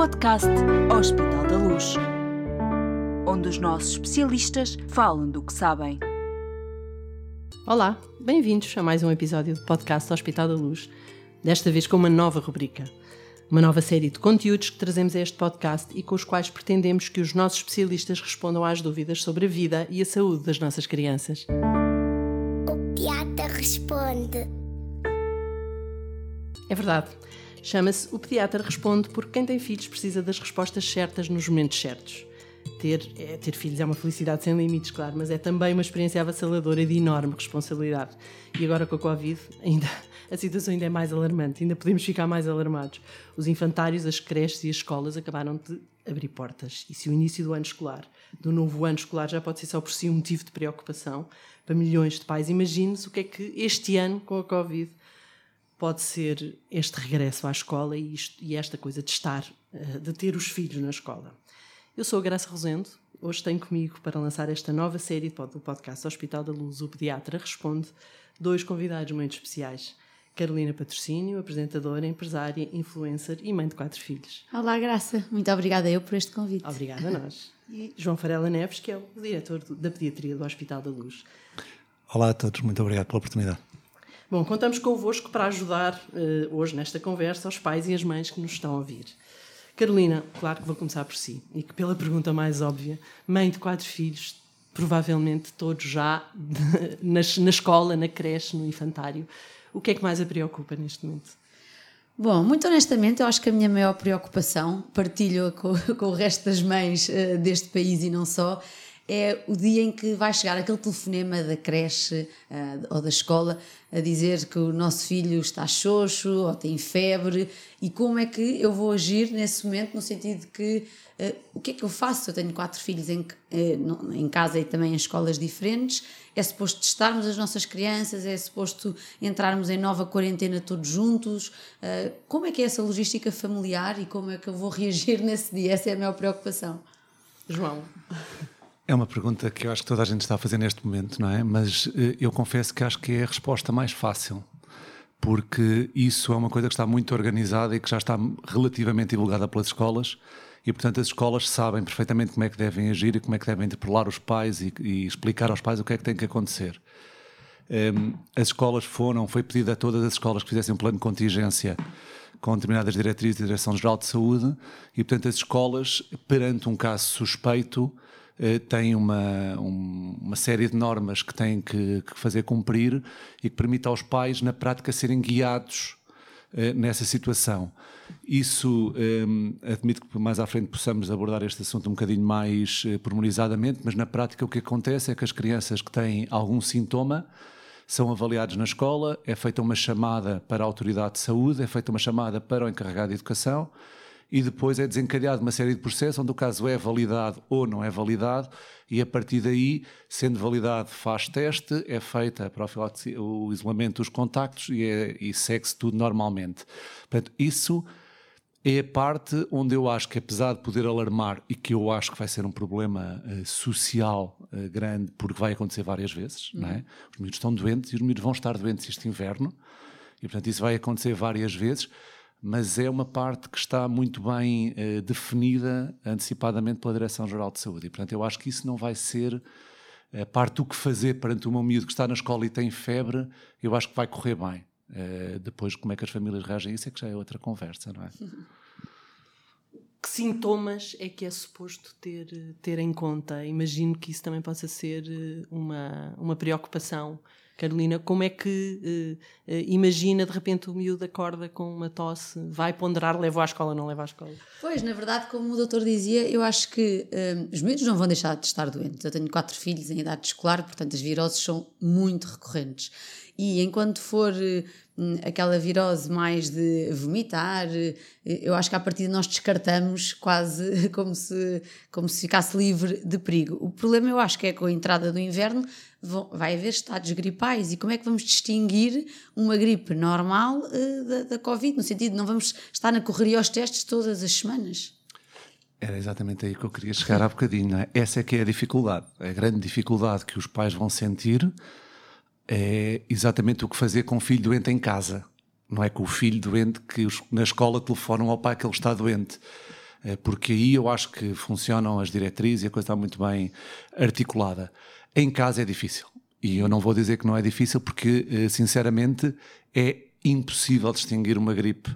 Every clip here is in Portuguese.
podcast Hospital da Luz, onde os nossos especialistas falam do que sabem. Olá, bem-vindos a mais um episódio do podcast Hospital da Luz, desta vez com uma nova rubrica. Uma nova série de conteúdos que trazemos a este podcast e com os quais pretendemos que os nossos especialistas respondam às dúvidas sobre a vida e a saúde das nossas crianças. O Piata responde. É verdade. Chama-se O Pediatra Responde porque quem tem filhos precisa das respostas certas nos momentos certos. Ter, é, ter filhos é uma felicidade sem limites, claro, mas é também uma experiência avassaladora de enorme responsabilidade. E agora com a Covid, ainda, a situação ainda é mais alarmante, ainda podemos ficar mais alarmados. Os infantários, as creches e as escolas acabaram de abrir portas. E se o início do ano escolar, do novo ano escolar, já pode ser só por si um motivo de preocupação para milhões de pais, imagine-se o que é que este ano, com a Covid, pode ser este regresso à escola e, isto, e esta coisa de estar, eh, de ter os filhos na escola. Eu sou a Graça Rosendo, hoje tenho comigo para lançar esta nova série do podcast Hospital da Luz, o Pediatra Responde, dois convidados muito especiais. Carolina Patrocínio, apresentadora, empresária, influencer e mãe de quatro filhos. Olá, Graça. Muito obrigada eu por este convite. Obrigada a nós. E João Farela Neves, que é o diretor da Pediatria do Hospital da Luz. Olá a todos, muito obrigado pela oportunidade. Bom, contamos convosco para ajudar uh, hoje nesta conversa os pais e as mães que nos estão a ouvir. Carolina, claro que vou começar por si, e que pela pergunta mais óbvia, mãe de quatro filhos, provavelmente todos já na, na escola, na creche, no infantário, o que é que mais a preocupa neste momento? Bom, muito honestamente, eu acho que a minha maior preocupação, partilho com, com o resto das mães uh, deste país e não só, é o dia em que vai chegar aquele telefonema da creche uh, ou da escola a dizer que o nosso filho está xoxo ou tem febre e como é que eu vou agir nesse momento no sentido de que uh, o que é que eu faço? Eu tenho quatro filhos em, uh, em casa e também em escolas diferentes. É suposto testarmos as nossas crianças, é suposto entrarmos em nova quarentena todos juntos. como é que é essa logística familiar e como é que eu vou reagir nesse dia? Essa é a maior preocupação. João. É uma pergunta que eu acho que toda a gente está a fazer neste momento, não é? Mas eh, eu confesso que acho que é a resposta mais fácil, porque isso é uma coisa que está muito organizada e que já está relativamente divulgada pelas escolas. E, portanto, as escolas sabem perfeitamente como é que devem agir e como é que devem interpelar os pais e, e explicar aos pais o que é que tem que acontecer. Ehm, as escolas foram, foi pedido a todas as escolas que fizessem um plano de contingência com determinadas diretrizes da Direção-Geral de Saúde e, portanto, as escolas, perante um caso suspeito, tem uma, um, uma série de normas que têm que, que, fazer cumprir e que permite aos pais, na prática, serem guiados eh, nessa situação. Isso eh, admito que mais à frente possamos abordar este assunto um bocadinho mais eh, pormenorizadamente, mas na prática o que acontece é que as crianças que têm algum sintoma são avaliados na escola, é feita uma chamada para a autoridade de saúde, é feita uma chamada para o encarregado de educação e depois é desencadeado uma série de processos onde o caso é validado ou não é validado e a partir daí, sendo validado, faz teste, é feita o isolamento dos contactos e, é, e segue-se tudo normalmente. Portanto, isso é a parte onde eu acho que, apesar de poder alarmar e que eu acho que vai ser um problema uh, social uh, grande, porque vai acontecer várias vezes, uhum. não é? Os miúdos estão doentes e os miúdos vão estar doentes este inverno, e portanto isso vai acontecer várias vezes mas é uma parte que está muito bem eh, definida antecipadamente pela Direção-Geral de Saúde. E, portanto, eu acho que isso não vai ser a parte do que fazer perante um miúdo que está na escola e tem febre, eu acho que vai correr bem. Eh, depois, como é que as famílias reagem a isso é que já é outra conversa, não é? Que sintomas é que é suposto ter, ter em conta? Imagino que isso também possa ser eh, uma, uma preocupação Carolina, como é que uh, uh, imagina de repente o miúdo acorda com uma tosse, vai ponderar, leva à escola, não leva à escola? Pois, na verdade, como o doutor dizia, eu acho que um, os miúdos não vão deixar de estar doentes. Eu tenho quatro filhos em idade escolar, portanto as viroses são muito recorrentes. E enquanto for aquela virose mais de vomitar, eu acho que a partir de nós descartamos quase como se, como se ficasse livre de perigo. O problema eu acho que é com a entrada do inverno vai haver estados gripais e como é que vamos distinguir uma gripe normal uh, da, da Covid, no sentido de não vamos estar na correria aos testes todas as semanas? Era exatamente aí que eu queria chegar há bocadinho. É? Essa é que é a dificuldade. A grande dificuldade que os pais vão sentir é exatamente o que fazer com o filho doente em casa. Não é com o filho doente que na escola telefonam ao pai que ele está doente. eh, porque aí eu acho que funcionam as diretrizes e a coisa está muito bem articulada. Em casa é difícil. E eu não vou dizer que não é difícil, porque, eh, sinceramente, é impossível distinguir uma gripe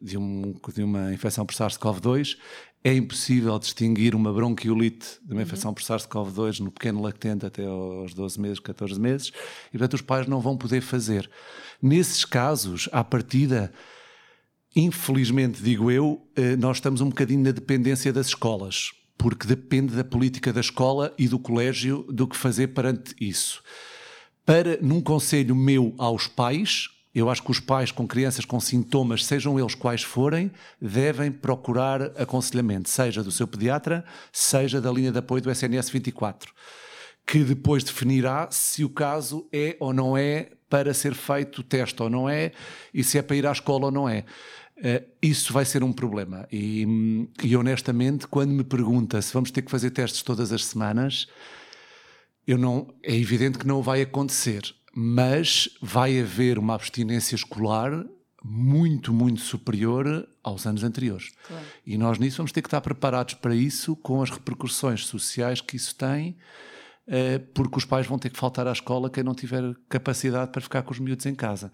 de, um, de uma infecção por SARS-CoV-2 é impossível distinguir uma bronquiolite de uma infecção por SARS-CoV-2 no pequeno lactente até aos 12 meses, 14 meses, e portanto os pais não vão poder fazer. Nesses casos, à partida, infelizmente, digo eu, eh, nós estamos um bocadinho na dependência das escolas, porque depende da política da escola e do colégio do que fazer perante isso. Para, num conselho meu aos pais, eu acho que os pais com crianças com sintomas, sejam eles quais forem, devem procurar aconselhamento, seja do seu pediatra, seja da linha de apoio do SNS 24, que depois definirá se o caso é ou não é para ser feito o teste ou não é, e se é para ir à escola ou não é. Uh, isso vai ser um problema. E, e, honestamente, quando me pergunta se vamos ter que fazer testes todas as semanas, eu não, é evidente que não vai acontecer mas vai haver uma abstinência escolar muito, muito superior aos anos anteriores. Claro. E nós nisso vamos ter que estar preparados para isso, com as repercussões sociais que isso tem, eh, porque os pais vão ter que faltar à escola quem não tiver capacidade para ficar com os miúdos em casa.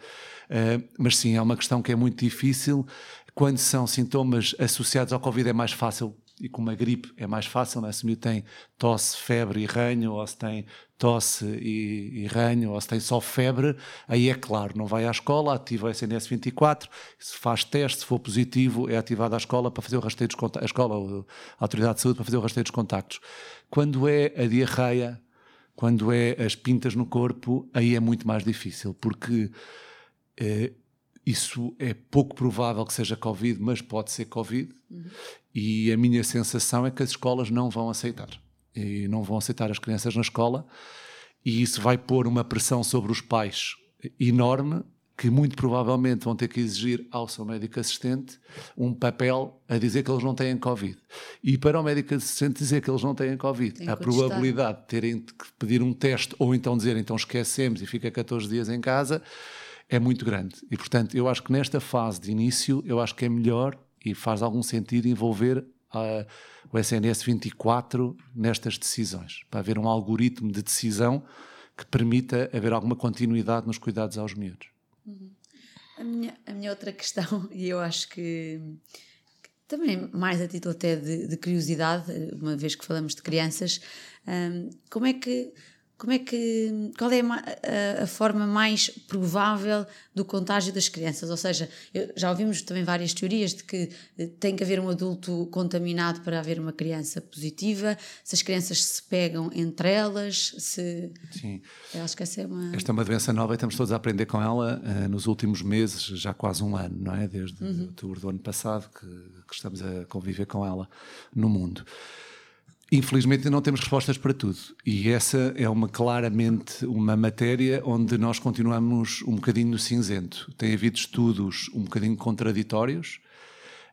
Eh, mas sim, é uma questão que é muito difícil. Quando são sintomas associados ao Covid, é mais fácil e com uma gripe é mais fácil, né? se o tem tosse, febre e ranho, ou se tem tosse e, e ranho, ou se tem só febre, aí é claro, não vai à escola, ativa o SNS 24, se faz teste, se for positivo, é ativada a escola para fazer o rastreio dos contactos, a escola, a autoridade de saúde para fazer o rastreio dos contactos. Quando é a diarreia, quando é as pintas no corpo, aí é muito mais difícil, porque eh, isso é pouco provável que seja Covid, mas pode ser Covid. Uhum. E a minha sensação é que as escolas não vão aceitar. E não vão aceitar as crianças na escola. E isso vai pôr uma pressão sobre os pais enorme, que muito provavelmente vão ter que exigir ao seu médico assistente um papel a dizer que eles não têm Covid. E para o médico assistente dizer que eles não têm Covid, a probabilidade de terem que pedir um teste ou então dizer então esquecemos e fica 14 dias em casa é muito grande. E, portanto, eu acho que nesta fase de início, eu acho que é melhor e faz algum sentido envolver uh, o SNS 24 nestas decisões, para haver um algoritmo de decisão que permita haver alguma continuidade nos cuidados aos miúdos. Uhum. A, minha, a minha outra questão, e eu acho que, também mais a título até de, de, curiosidade, uma vez que falamos de crianças, um, como é que como é que, qual é a, a, forma mais provável do contágio das crianças? Ou seja, já ouvimos também várias teorias de que eh, tem que haver um adulto contaminado para haver uma criança positiva, se as crianças se pegam entre elas, se... Sim. Eu acho que essa é uma... Esta é uma doença nova e estamos todos a aprender com ela uh, nos últimos meses, já quase um ano, não é? Desde uhum. outubro do ano passado que, que estamos a conviver com ela no mundo. Infelizmente não temos respostas para tudo e essa é uma claramente uma matéria onde nós continuamos um bocadinho no cinzento. Tem havido estudos um bocadinho contraditórios.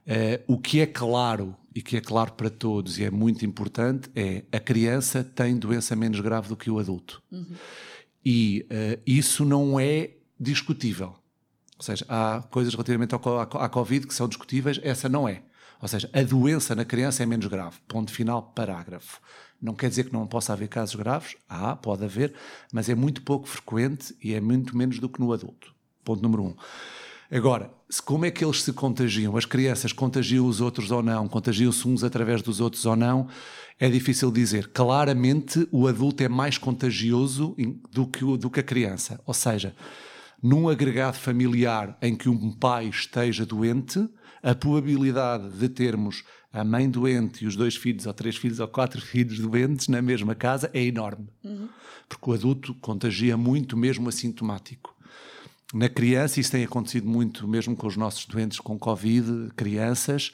Uh, o que é claro e que é claro para todos e é muito importante é a criança tem doença menos grave do que o adulto. Uhum. E uh, isso não é discutível. Ou seja, há coisas relativamente ao, à, à Covid que são discutíveis, essa não é. Ou seja, a doença na criança é menos grave. Ponto final, parágrafo. Não quer dizer que não possa haver casos graves, há, pode haver, mas é muito pouco frequente e é muito menos do que no adulto. Ponto número um. Agora, como é que eles se contagiam? As crianças contagiam os outros ou não? Contagiam-se uns através dos outros ou não? É difícil dizer. Claramente, o adulto é mais contagioso do que, do que a criança. Ou seja, num agregado familiar em que um pai esteja doente, a probabilidade de termos a mãe doente e os dois filhos, ou três filhos, ou quatro filhos doentes na mesma casa é enorme. Uhum. Porque o adulto contagia muito, mesmo assintomático. Na criança, isso tem acontecido muito, mesmo com os nossos doentes com Covid, crianças.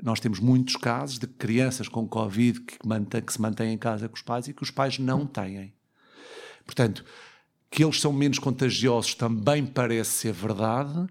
Nós temos muitos casos de crianças com Covid que, mantém, que se mantêm em casa com os pais e que os pais não têm. Portanto, que eles são menos contagiosos também parece ser verdade,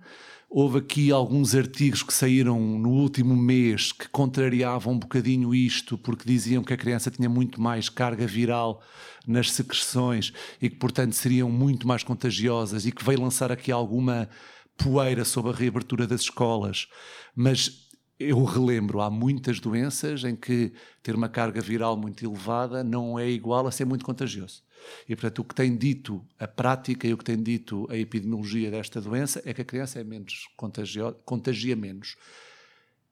Houve aqui alguns artigos que saíram no último mês que contrariavam um bocadinho isto, porque diziam que a criança tinha muito mais carga viral nas secreções e que, portanto, seriam muito mais contagiosas e que veio lançar aqui alguma poeira sobre a reabertura das escolas. Mas eu relembro, há muitas doenças em que ter uma carga viral muito elevada não é igual a ser muito contagioso. E, portanto, o que tem dito a prática e o que tem dito a epidemiologia desta doença é que a criança é menos contagiosa, contagia menos.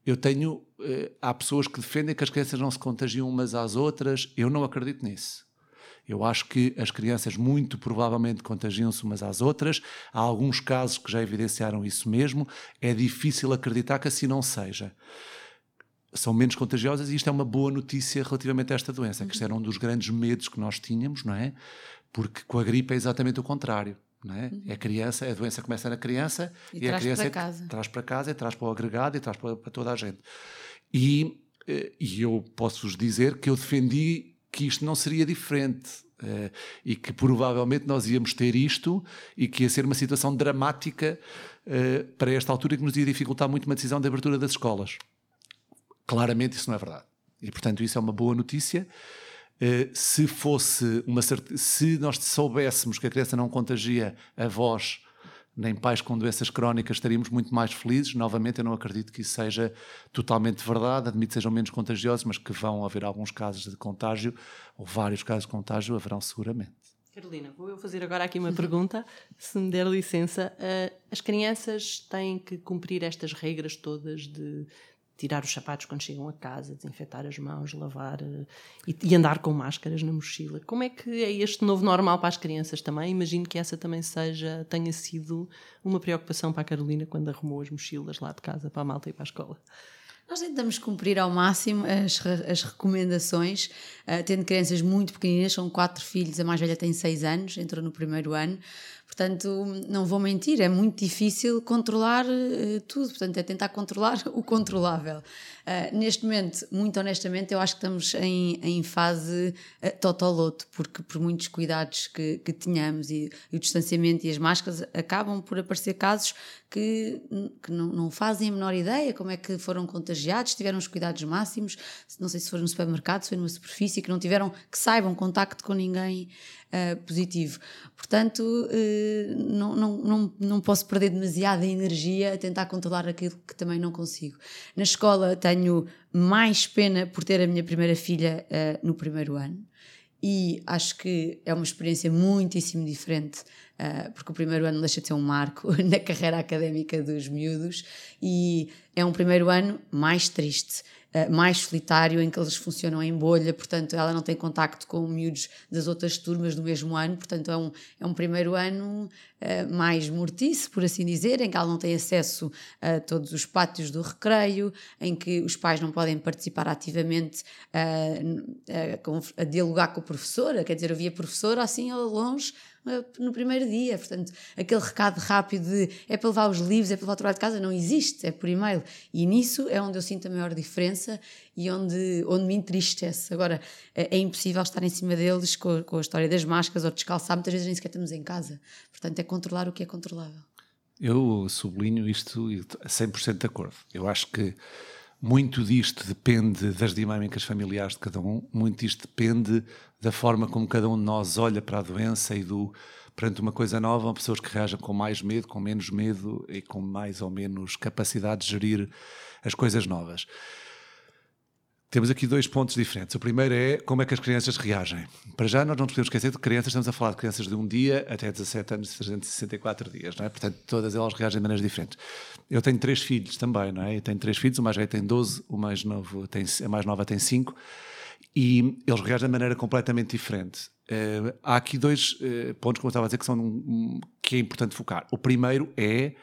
Eu tenho. Eh, há pessoas que defendem que as crianças não se contagiam umas às outras. Eu não acredito nisso. Eu acho que as crianças muito provavelmente contagiam-se umas às outras. Há alguns casos que já evidenciaram isso mesmo. É difícil acreditar que assim não seja. São menos contagiosas e isto é uma boa notícia relativamente a esta doença, que isto era um dos grandes medos que nós tínhamos, não é? Porque com a gripe é exatamente o contrário. Não é? Uhum. é criança, a doença começa na criança e, e a criança para casa. traz para casa, e traz para o agregado e traz para, para toda a gente. E, eh, e eu posso-vos dizer que eu defendi que isto não seria diferente. Uh, e que provavelmente nós íamos ter isto e que ia ser uma situação dramática uh, para esta altura que nos ia dificultar muito uma decisão de abertura das escolas. Claramente isso não é verdade. E portanto isso é uma boa notícia. Uh, se fosse uma se nós soubéssemos que a criança não contagia avós nem pais com doenças crónicas estaríamos muito mais felizes. Novamente, eu não acredito que isso seja totalmente verdade. Admito que sejam menos contagiosos, mas que vão haver alguns casos de contágio, ou vários casos de contágio, haverão seguramente. Carolina, vou eu fazer agora aqui uma pergunta, se me der licença. Uh, as crianças têm que cumprir estas regras todas de tirar os sapatos quando chegam a casa, desinfetar as mãos, lavar uh, e, e, andar com máscaras na mochila. Como é que é este novo normal para as crianças também? Imagino que essa também seja, tenha sido uma preocupação para a Carolina quando arrumou as mochilas lá de casa para a malta e para a escola. Nós tentamos cumprir ao máximo as, as recomendações, uh, tendo crianças muito pequeninas, são quatro filhos, a mais velha tem seis anos, entrou no primeiro ano, portanto, não vou mentir, é muito difícil controlar uh, tudo, portanto, é tentar controlar o controlável. Uh, neste momento, muito honestamente, eu acho que estamos em, em fase uh, totoloto, porque por muitos cuidados que, que tenhamos e, e, o distanciamento e as máscaras, acabam por aparecer casos que, que não, não fazem a menor ideia como é que foram contagiados, tiveram os cuidados máximos, não sei se foi no supermercado, se foi numa superfície, que não tiveram, que saibam contacto com ninguém uh, positivo. Portanto, uh, não, não, não, não posso perder demasiada energia a tentar controlar aquilo que também não consigo. Na escola tenho mais pena por ter a minha primeira filha uh, no primeiro ano e acho que é uma experiência muitíssimo diferente porque o primeiro ano deixa de ser um marco na carreira académica dos miúdos e é um primeiro ano mais triste. Uh, mais solitário, em que eles funcionam em bolha, portanto, ela não tem contacto com miúdos das outras turmas do mesmo ano, portanto, é um, é um primeiro ano uh, mais mortiço, por assim dizer, em que ela não tem acesso a todos os pátios do recreio, em que os pais não podem participar ativamente a, a, a dialogar com a professora, quer dizer, eu via assim ao longe, no primeiro dia. Portanto, aquele recado rápido de é para levar os livros, é para levar o trabalho de casa, não existe, é por e-mail. E nisso é onde eu sinto a maior diferença e onde, onde me entristece. Agora, é, é impossível estar em cima deles com, com a história das máscaras ou descalçar, muitas vezes nem sequer estamos em casa. Portanto, é controlar o que é controlável. Eu sublinho isto 100% de acordo. Eu acho que muito disto depende das dinâmicas familiares de cada um, muito disto depende da forma como cada um de nós olha para a doença e do perante uma coisa nova, pessoas que reagem com mais medo, com menos medo e com mais ou menos capacidade de gerir as coisas novas. Temos aqui dois pontos diferentes. O primeiro é como é que as crianças reagem. Para já, nós não podemos esquecer de crianças, estamos a falar de crianças de um dia até 17 anos, 364 dias, não é? Portanto, todas elas reagem de maneiras diferentes. Eu tenho três filhos também, não é? Eu tenho três filhos, o mais velho tem 12, o mais novo tem, a mais nova tem 5, e eles reagem de maneira completamente diferente. Uh, há aqui dois uh, pontos, como eu estava a dizer, que, são, um, que é importante focar. O primeiro é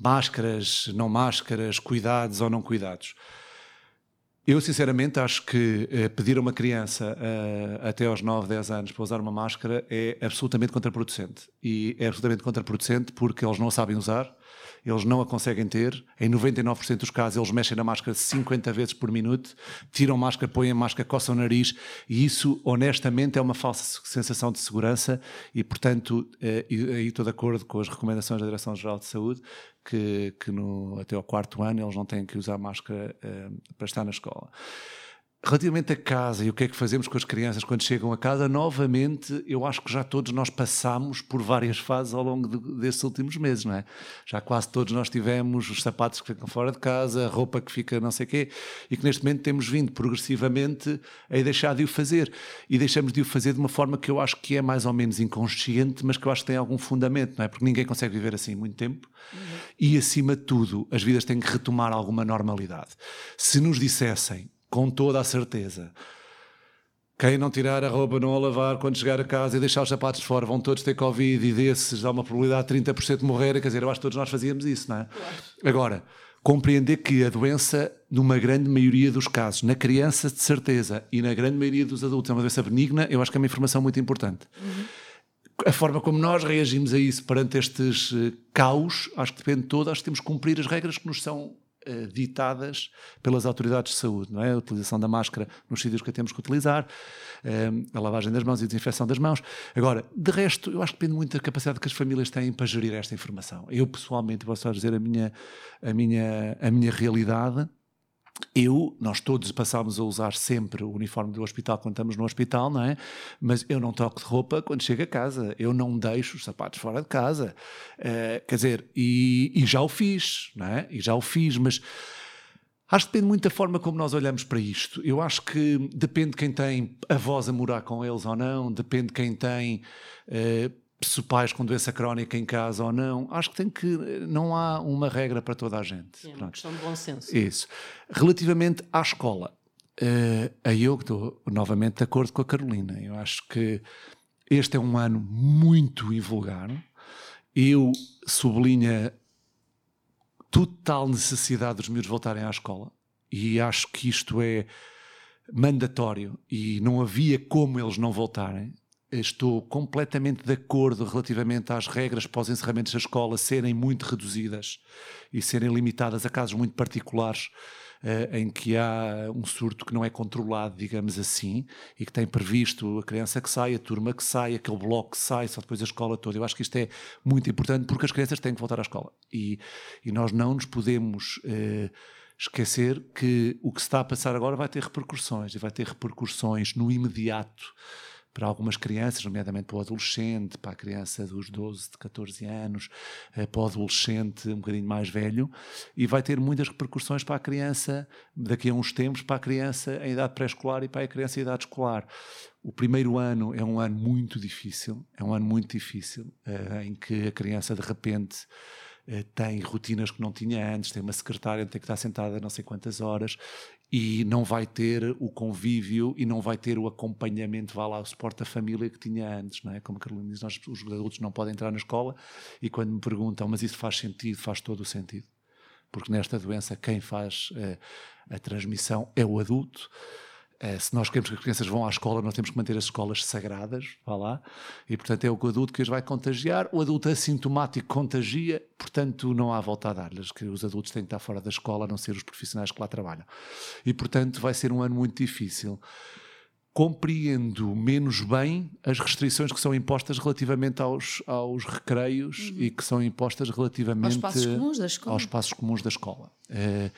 máscaras, não máscaras, cuidados ou não cuidados. Eu, sinceramente, acho que uh, pedir a uma criança uh, até aos 9, 10 anos para usar uma máscara é absolutamente contraproducente. E é absolutamente contraproducente porque eles não sabem usar, eles não a conseguem ter. Em 99% dos casos, eles mexem na máscara 50 vezes por minuto, tiram máscara, põem máscara, coçam o nariz, e isso, honestamente, é uma falsa sensação de segurança. E, portanto, eh, aí estou de acordo com as recomendações da Direção-Geral de Saúde, que, que no, até ao quarto ano eles não têm que usar máscara uh, para estar na escola. Relativamente a casa e o que é que fazemos com as crianças quando chegam a casa, novamente, eu acho que já todos nós passamos por várias fases ao longo de, desses últimos meses, não é? Já quase todos nós tivemos os sapatos que ficam fora de casa, a roupa que fica não sei quê, e que neste momento temos vindo progressivamente a deixar de o fazer. E deixamos de o fazer de uma forma que eu acho que é mais ou menos inconsciente, mas que eu acho que tem algum fundamento, não é? Porque ninguém consegue viver assim muito tempo. Uhum. E acima de tudo, as vidas têm que retomar alguma normalidade. Se nos dissessem com toda a certeza. Quem não tirar a roupa, não a lavar, quando chegar a casa e deixar os sapatos de fora, vão todos ter Covid e desses há uma probabilidade de 30% de morrer. Quer dizer, eu acho que todos nós fazíamos isso, não é? Agora, compreender que a doença, numa grande maioria dos casos, na criança de certeza e na grande maioria dos adultos, é uma doença benigna, eu acho que é uma informação muito importante. Uhum. A forma como nós reagimos a isso perante estes uh, caos, acho que depende de todo, acho que temos que cumprir as regras que nos são eh, ditadas pelas autoridades de saúde, não é? A utilização da máscara nos sítios que a temos que utilizar, eh, a lavagem das mãos e a desinfecção das mãos. Agora, de resto, eu acho que depende muito da capacidade que as famílias têm para gerir esta informação. Eu, pessoalmente, posso dizer a minha, a minha, a minha realidade eu, nós todos passámos a usar sempre o uniforme do hospital quando estamos no hospital, não é? Mas eu não toco de roupa quando chego a casa, eu não deixo os sapatos fora de casa. Uh, quer dizer, e, e, já o fiz, não é? E já o fiz, mas acho que depende muito da forma como nós olhamos para isto. Eu acho que depende de quem tem avós a morar com eles ou não, depende de quem tem. Uh, pais com doença crónica em casa ou não, acho que tem que não há uma regra para toda a gente. É uma questão de bom senso. Isso. Relativamente à escola, uh, aí eu estou novamente de acordo com a Carolina. Eu acho que este é um ano muito invulgar. Eu sublinho total necessidade dos miúdos voltarem à escola e acho que isto é mandatório e não havia como eles não voltarem estou completamente de acordo relativamente às regras para os encerramentos da escola serem muito reduzidas e serem limitadas a casos muito particulares uh, em que há um surto que não é controlado, digamos assim, e que tem previsto a criança que sai, a turma que sai, aquele bloco que sai, só depois a escola toda. Eu acho que isto é muito importante porque as crianças têm que voltar à escola e, e nós não nos podemos. Uh, esquecer que o que se está a passar agora vai ter repercussões e vai ter repercussões no imediato para algumas crianças, nomeadamente para o adolescente, para a criança dos 12, de 14 anos, eh, para o adolescente um bocadinho mais velho, e vai ter muitas repercussões para a criança, daqui a uns tempos, para a criança em idade pré-escolar e para a criança em idade escolar. O primeiro ano é um ano muito difícil, é um ano muito difícil, eh, em que a criança de repente tem rotinas que não tinha antes, tem uma secretária, tem que estar sentada não sei quantas horas e não vai ter o convívio e não vai ter o acompanhamento, vá lá, o suporte da família que tinha antes, não é? Como a Carolina diz, nós, os adultos não podem entrar na escola e quando me perguntam, mas isso faz sentido? Faz todo o sentido. Porque nesta doença quem faz eh, a transmissão é o adulto. Uh, se nós queremos que as crianças vão à escola, nós temos que manter as escolas sagradas, vá lá, e portanto é o adulto que as vai contagiar. O adulto assintomático contagia, portanto não há volta a dar-lhes, que os adultos têm que estar fora da escola, a não ser os profissionais que lá trabalham. E portanto vai ser um ano muito difícil. Compreendo menos bem as restrições que são impostas relativamente aos, aos recreios uhum. e que são impostas relativamente aos espaços comuns da escola. Comuns da escola. Uh,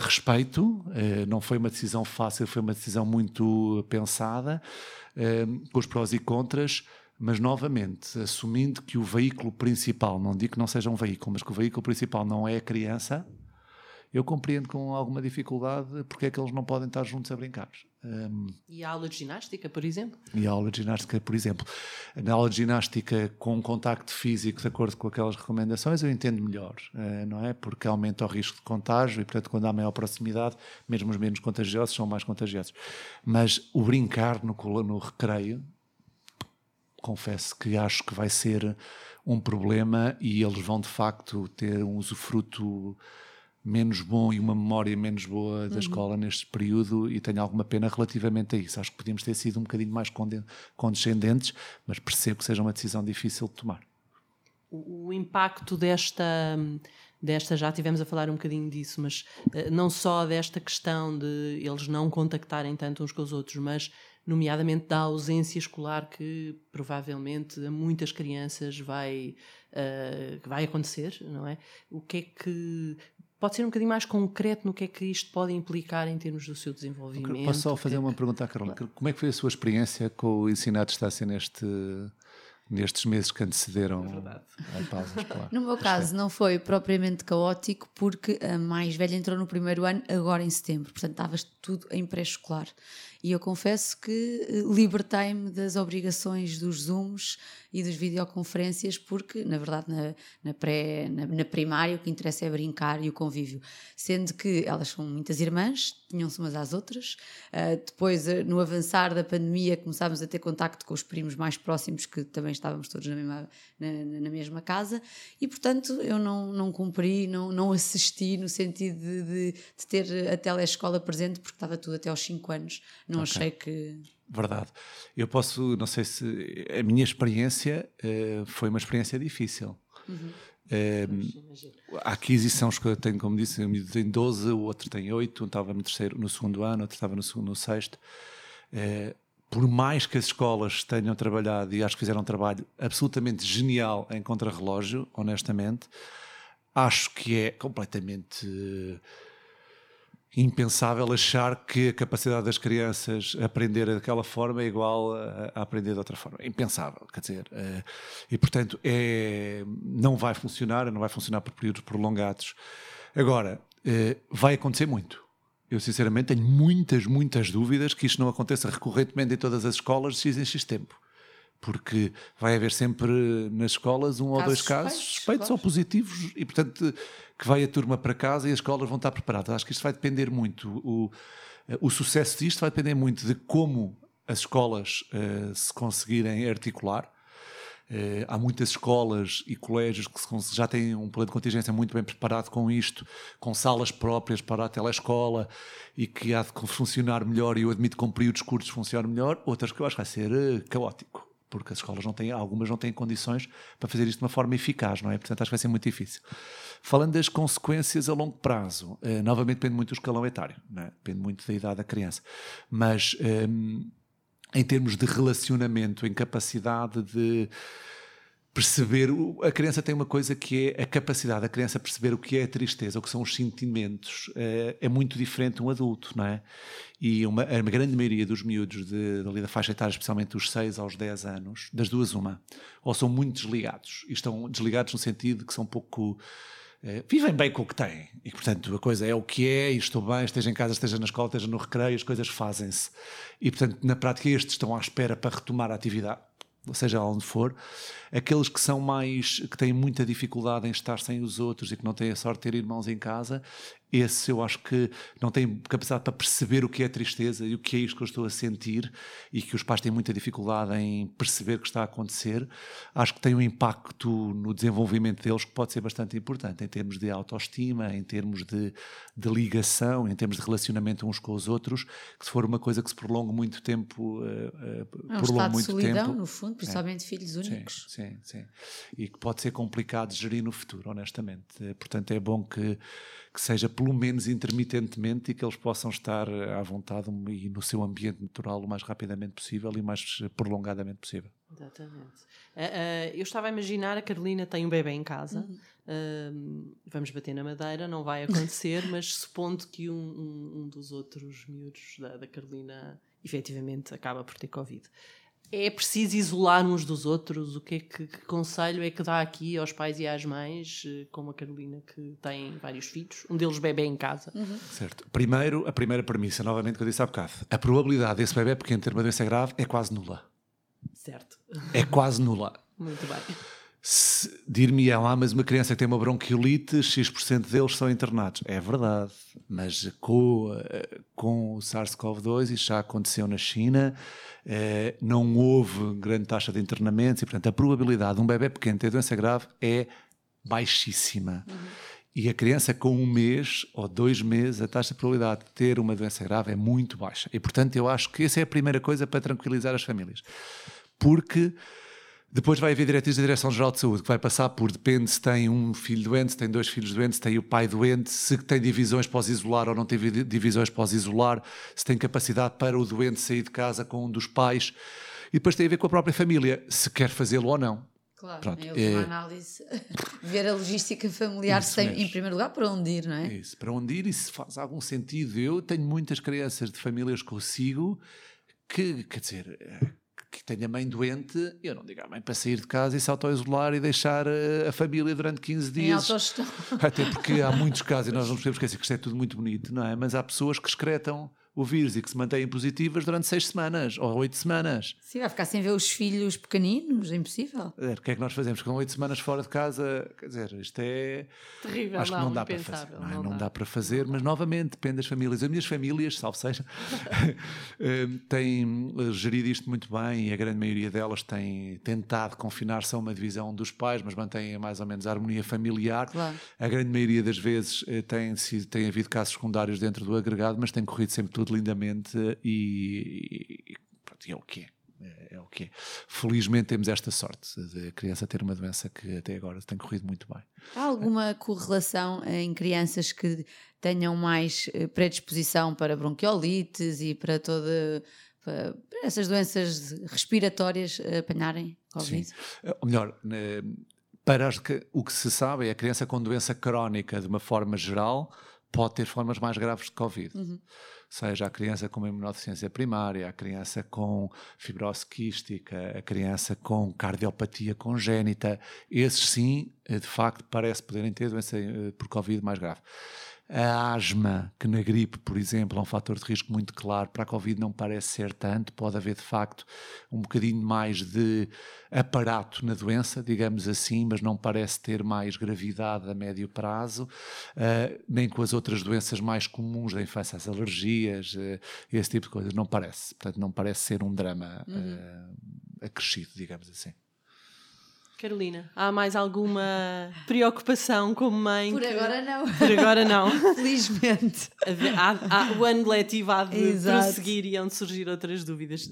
respeito, eh, não foi uma decisão fácil, foi uma decisão muito pensada, eh, com os prós e contras, mas novamente, assumindo que o veículo principal, não digo que não seja um veículo, mas que o veículo principal não é a criança, eu compreendo com alguma dificuldade porque é que eles não podem estar juntos a brincar. Um, e a aula de ginástica, por exemplo? E a aula de ginástica, por exemplo. Na aula de ginástica com contacto físico, de acordo com aquelas recomendações, eu entendo melhor, uh, não é? Porque aumenta o risco de contágio e, portanto, quando há maior proximidade, mesmo os menos contagiosos são mais contagiosos. Mas o brincar no, no recreio, confesso que acho que vai ser um problema e eles vão, de facto, ter um usufruto menos bom e uma memória menos boa da uhum. escola neste período e tenho alguma pena relativamente a isso. Acho que podíamos ter sido um bocadinho mais condescendentes, mas percebo que seja uma decisão difícil de tomar. O, impacto desta desta já tivemos a falar um bocadinho disso, mas uh, não só desta questão de eles não contactarem tanto uns com os outros, mas nomeadamente da ausência escolar que provavelmente a muitas crianças vai uh, vai acontecer, não é? O que é que pode ser um bocadinho mais concreto no que é que isto pode implicar em termos do seu desenvolvimento. Posso só fazer uma pergunta à Carolina? Como é que foi a sua experiência com o ensino à distância neste, nestes meses que antecederam a pausa escolar? No meu caso, não foi propriamente caótico, porque a mais velha entrou no primeiro ano, agora em setembro, portanto estava tudo em pré-escolar. E eu confesso que eh, libertei-me das obrigações dos Zooms e das videoconferências, porque, na verdade, na, na, pré, na, na primária o que interessa é brincar e o convívio. Sendo que elas são muitas irmãs, tinham-se umas às outras. Uh, depois, uh, no avançar da pandemia, começámos a ter contacto com os primos mais próximos, que também estávamos todos na mesma, na, na mesma casa, e portanto eu não, não cumpri, não, não assisti no sentido de, de, de ter a telescola presente, porque estava tudo até aos 5 anos não okay. achei que. Verdade. Eu posso, não sei se. A minha experiência uh, foi uma experiência difícil. Uhum. Uh, a aquisição, eu tenho, como disse, um tem 12, o outro tem 8, um estava no, terceiro, no segundo ano, outro estava no, segundo, no sexto. Uh, por mais que as escolas tenham trabalhado, e acho que fizeram um trabalho absolutamente genial em contrarrelógio, honestamente, acho que é completamente impensável achar que a capacidade das crianças aprender daquela forma é igual a, aprender de outra forma. É impensável, quer dizer. Uh, e, portanto, é, não vai funcionar, não vai funcionar por períodos prolongados. Agora, uh, vai acontecer muito. Eu, sinceramente, tenho muitas, muitas dúvidas que isto não aconteça recorrentemente em todas as escolas de X em X tempo porque vai haver sempre nas escolas um casos ou dois casos suspeitos, suspeitos ou positivos e, portanto, que vai a turma para casa e as escolas vão estar preparadas. Acho que isto vai depender muito, o, o sucesso disto vai depender muito de como as escolas uh, se conseguirem articular. Uh, há muitas escolas e colégios que já têm um plano de contingência muito bem preparado com isto, com salas próprias para a telescola e que há de funcionar melhor e eu admito que com períodos curtos funciona melhor. Outras que eu acho que vai ser uh, caótico porque as escolas não têm, algumas não têm condições para fazer isto de uma forma eficaz, não é? Portanto, acho que vai ser muito difícil. Falando das consequências a longo prazo, eh, novamente depende muito do escalão etário, é? depende muito da idade da criança, mas eh, em termos de relacionamento, em capacidade de perceber. A criança tem uma coisa que é a capacidade da criança perceber o que é a tristeza, o que são os sentimentos. É, é muito diferente de um adulto, não é? E uma, grande maioria dos miúdos de, de, da faixa etária, especialmente dos 6 aos 10 anos, das duas, uma, ou são muito desligados, e estão desligados no sentido que são pouco. É, vivem bem com o que têm e, portanto, a coisa é o que é, e estou bem, esteja em casa, esteja na escola, esteja no recreio, as coisas fazem-se. E, portanto, na prática, estes estão à espera para retomar a atividade seja onde for, aqueles que são mais, que têm muita dificuldade em estar sem os outros e que não têm a sorte de ter irmãos em casa, esse eu acho que não tem capacidade para perceber o que é tristeza e o que é isto que eu estou a sentir e que os pais têm muita dificuldade em perceber o que está a acontecer, acho que tem um impacto no desenvolvimento deles que pode ser bastante importante em termos de autoestima, em termos de, de ligação, em termos de relacionamento uns com os outros, que se for uma coisa que se prolonga muito tempo, uh, uh, é um estado muito de solidão, tempo, no fundo, principalmente é, filhos únicos. Sim, sim, sim. E que pode ser complicado de gerir no futuro, honestamente. Portanto, é bom que que seja pelo menos intermitentemente e que eles possam estar à vontade e no seu ambiente natural o mais rapidamente possível e o mais eh, prolongadamente possível. Exatamente. Uh, uh, eu estava a imaginar a Carolina tem um bebê em casa, uhum. uh, vamos bater na madeira, não vai acontecer, mas supondo que um, um, um dos outros miúdos da, da Carolina efetivamente acaba por ter Covid é preciso isolar uns dos outros? O que, é que, que, conselho é que dá aqui aos pais e às mães, eh, como a Carolina, que tem vários filhos, um deles bebê em casa? Uhum. Certo. Primeiro, a primeira premissa, novamente, que eu disse há bocado: a probabilidade desse bebê pequeno ter uma doença grave é quase nula. Certo. É quase nula. Muito bem. Dir-me ah, mas uma criança que tem uma bronquiolite, X% deles são internados. É verdade, mas com, eh, com o SARS-CoV-2 isso já aconteceu na China, eh, não houve grande taxa de internamentos e, portanto, a probabilidade de um bebê pequeno ter doença grave é baixíssima. Uhum. E a criança com um mês ou dois meses, a taxa de probabilidade de ter uma doença grave é muito baixa. E, portanto, eu acho que essa é a primeira coisa para tranquilizar as famílias. Porque depois vai haver diretrizes da Direção-Geral de Saúde, que vai passar por, depende se tem um filho doente, se tem dois filhos doentes, se tem o pai doente, se tem divisões pós-isolar ou não tem divisões pós-isolar, se tem capacidade para o doente sair de casa com um dos pais. E depois tem a ver com a própria família, se quer fazê-lo ou não. Claro, Pronto, em última é- análise, ver a logística familiar Isso se tem, mesmo. em primeiro lugar, para onde ir, não é? É isso, para onde ir e se faz algum sentido. Eu tenho muitas crianças de famílias que eu sigo que, quer dizer, que têm a mãe doente, eu não digo à mãe para sair de casa e se auto-isolar e deixar eh, a família durante 15 Em dias. autogestão. Até porque há muitos casos, e nós não nos podemos esquecer que isto é tudo muito bonito, não é? Mas há pessoas que excretam o vírus e que se mantêm positivas durante seis semanas ou oito semanas. Sim, vai ficar sem ver os filhos pequeninos, é impossível. Dizer, O que é que nós fazemos? Com oito semanas fora de casa, quer dizer, isto é. Terrível, Acho que não, não dá para fazer. impensável, Não, é? não Não dá. dá para fazer, mas novamente depende das famílias. As minhas famílias, salvo seja, eh, têm eh, gerido isto muito bem e a grande maioria delas tem tentado confinar-se a uma divisão dos pais, mas mantêm mais ou menos a harmonia familiar. Claro. A grande maioria das vezes eh, tem, tem havido casos secundários dentro do agregado, mas tem corrido sempre tudo lindamente eh, e, e pronto, e é o que é. É, é o que é. Felizmente temos esta sorte de a criança ter uma doença que até agora tem corrido muito bem. Há alguma correlação em crianças que tenham mais eh, predisposição para bronquiolites e para toda para essas doenças respiratórias eh, apanharem Covid? Sim. Eh, Ou melhor, né, para que, o que se sabe é a criança com doença crónica, de uma forma geral, pode ter formas mais graves de Covid. Seja a criança com uma imunodeficiência primária, a criança com fibrose quística, a criança com cardiopatia congénita, esses sim, eh, de facto, parece poderem ter doença eh, por Covid mais grave. A asma, que na gripe, por exemplo, é um fator de risco muito claro, para a Covid não parece ser tanto, pode haver de facto um bocadinho mais de aparato na doença, digamos assim, mas não parece ter mais gravidade a médio prazo, ah, nem com as outras doenças mais comuns da infância, as alergias, eh, esse tipo de coisas, não parece. Portanto, não parece ser um drama ah, acrescido, digamos assim. Carolina, há mais alguma preocupação como mãe? Por que- agora não. Por agora não. Felizmente. Há- há- o ano letivo há de Exato. prosseguir e hão de surgir outras dúvidas.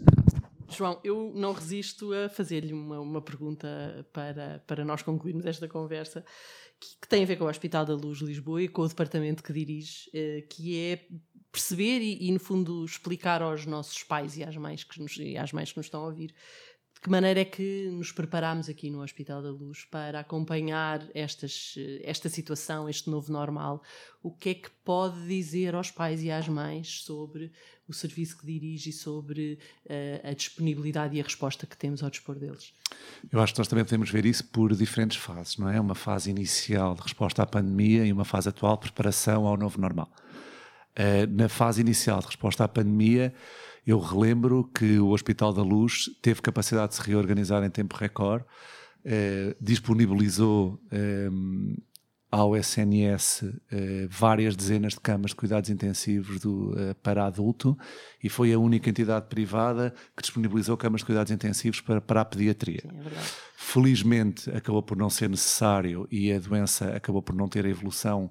João, eu não resisto a fazer-lhe uma, uma pergunta para, para nós concluirmos esta conversa, que, que tem a ver com o Hospital da Luz Lisboa e com o departamento que dirige, eh, que é perceber e, e, no fundo, explicar aos nossos pais e às mães que nos, e às mães que nos estão a ouvir de que maneira é que nos preparamos aqui no Hospital da Luz para acompanhar estas, esta situação, este novo normal? O que é que pode dizer aos pais e às mães sobre o serviço que dirige e sobre eh, a disponibilidade e a resposta que temos ao dispor deles? Eu acho que nós também podemos ver isso por diferentes fases, não é? Uma fase inicial de resposta à pandemia e uma fase atual de preparação ao novo normal. Uh, na fase inicial de resposta à pandemia, eu relembro que o Hospital da Luz teve capacidade de se reorganizar em tempo recorde, uh, disponibilizou um, ao SNS uh, várias dezenas de camas de cuidados intensivos do, uh, para adulto e foi a única entidade privada que disponibilizou camas de cuidados intensivos para, para a pediatria. Sim, é. Felizmente acabou por não ser necessário e a doença acabou por não ter a evolução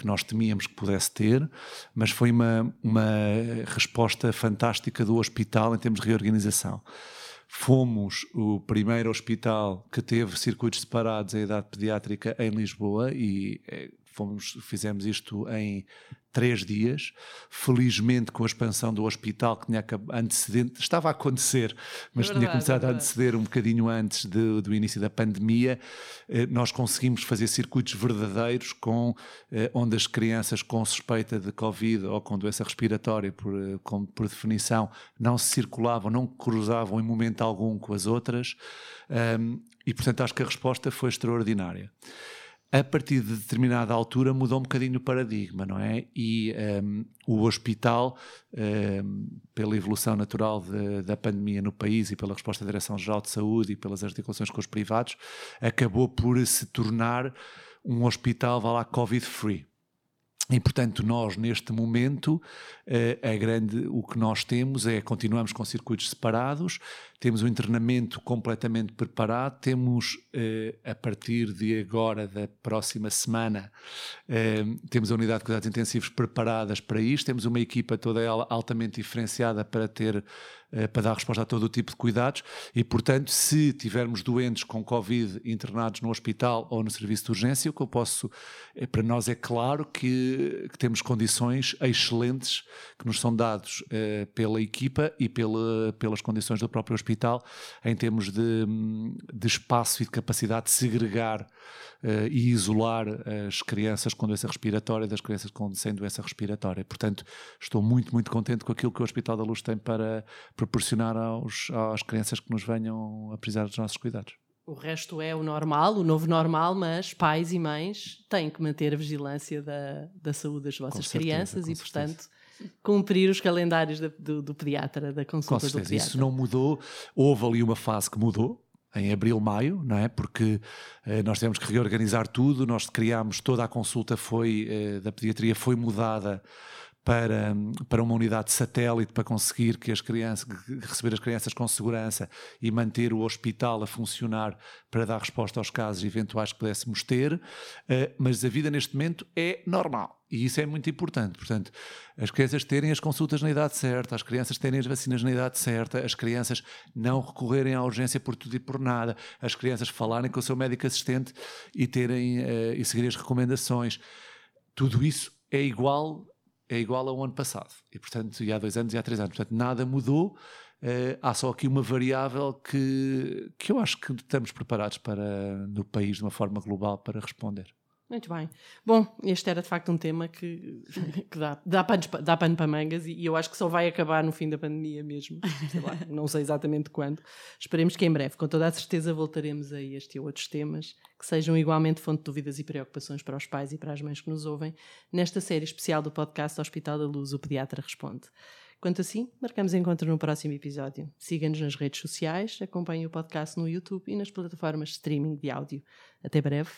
que nós temíamos que pudesse ter, mas foi uma, uma resposta fantástica do hospital em termos de reorganização. Fomos o primeiro hospital que teve circuitos separados à idade pediátrica em Lisboa e eh, fomos, fizemos isto em três dias. Felizmente, com a expansão do hospital, que tinha antecedente, estava a acontecer, mas É tinha verdade, começado é a verdade. anteceder um bocadinho antes de- do início da pandemia, eh, nós conseguimos fazer circuitos verdadeiros com eh, onde as crianças com suspeita de Covid ou com doença respiratória, por, eh, com- por definição, não se circulavam, não cruzavam em momento algum com as outras, Ahm, e portanto acho que a resposta foi extraordinária a partir de determinada altura mudou um bocadinho o paradigma, não é? E um, o hospital, um, pela evolução natural de- da pandemia no país e pela resposta da Direção-Geral de Saúde e pelas articulações com os privados, acabou por se tornar um hospital, vá lá, Covid-free. E, portanto, nós, neste momento, eh, a grande, o que nós temos é, continuamos com circuitos separados, temos o internamento completamente preparado, temos, eh, a partir de agora, da próxima semana, eh, temos a unidade de cuidados intensivos preparadas para isto, temos uma equipa toda ela altamente diferenciada para ter, eh, para dar resposta a todo o tipo de cuidados. E, portanto, se tivermos doentes com Covid internados no hospital ou no serviço de urgência, o que eu posso, para nós é claro que, que temos condições excelentes que nos são dados pela equipa e pela, pelas condições do próprio hospital hospital, em termos de, de espaço e de capacidade de segregar uh, e isolar as crianças com doença respiratória das crianças com, sem doença respiratória. Portanto, estou muito, muito contente com aquilo que o Hospital da Luz tem para proporcionar aos, às crianças que nos venham a precisar dos nossos cuidados. O resto é o normal, o novo normal, mas pais e mães têm que manter a vigilância da, da saúde das vossas certeza, crianças e, portanto, cumprir os calendários do, do, pediatra, da consulta com certeza, do pediatra. Isso não mudou. Houve ali uma fase que mudou, em abril, maio, não é? Porque eh, nós tivemos que reorganizar tudo, nós criámos toda a consulta foi eh, da pediatria foi mudada para, para uma unidade de satélite para conseguir que as crianças receber as crianças com segurança e manter o hospital a funcionar para dar resposta aos casos eventuais que pudéssemos ter, eh, mas a vida neste momento é normal. E isso é muito importante. Portanto, as crianças terem as consultas na idade certa, as crianças terem as vacinas na idade certa, as crianças não recorrerem à urgência por tudo e por nada, as crianças falarem com o seu médico assistente e terem uh, e seguirem as recomendações. Tudo isso é igual é igual ao ano passado. E, portanto, e há dois anos e há três anos. Portanto, nada mudou. Uh, há só aqui uma variável que, que eu acho que estamos preparados para, no país, de uma forma global, para responder. Muito bem. Bom, este era de facto um tema que, que dá, dá, pano, dá pano para mangas e, eu acho que só vai acabar no fim da pandemia mesmo. Sei lá, não sei exatamente quando. Esperemos que em breve, com toda a certeza, voltaremos a este e outros temas que sejam igualmente fonte de dúvidas e preocupações para os pais e para as mães que nos ouvem nesta série especial do podcast Hospital da Luz, o Pediatra Responde. Quanto assim, marcamos encontro no próximo episódio. Siga-nos nas redes sociais, acompanhe o podcast no YouTube e nas plataformas de streaming de áudio. Até breve.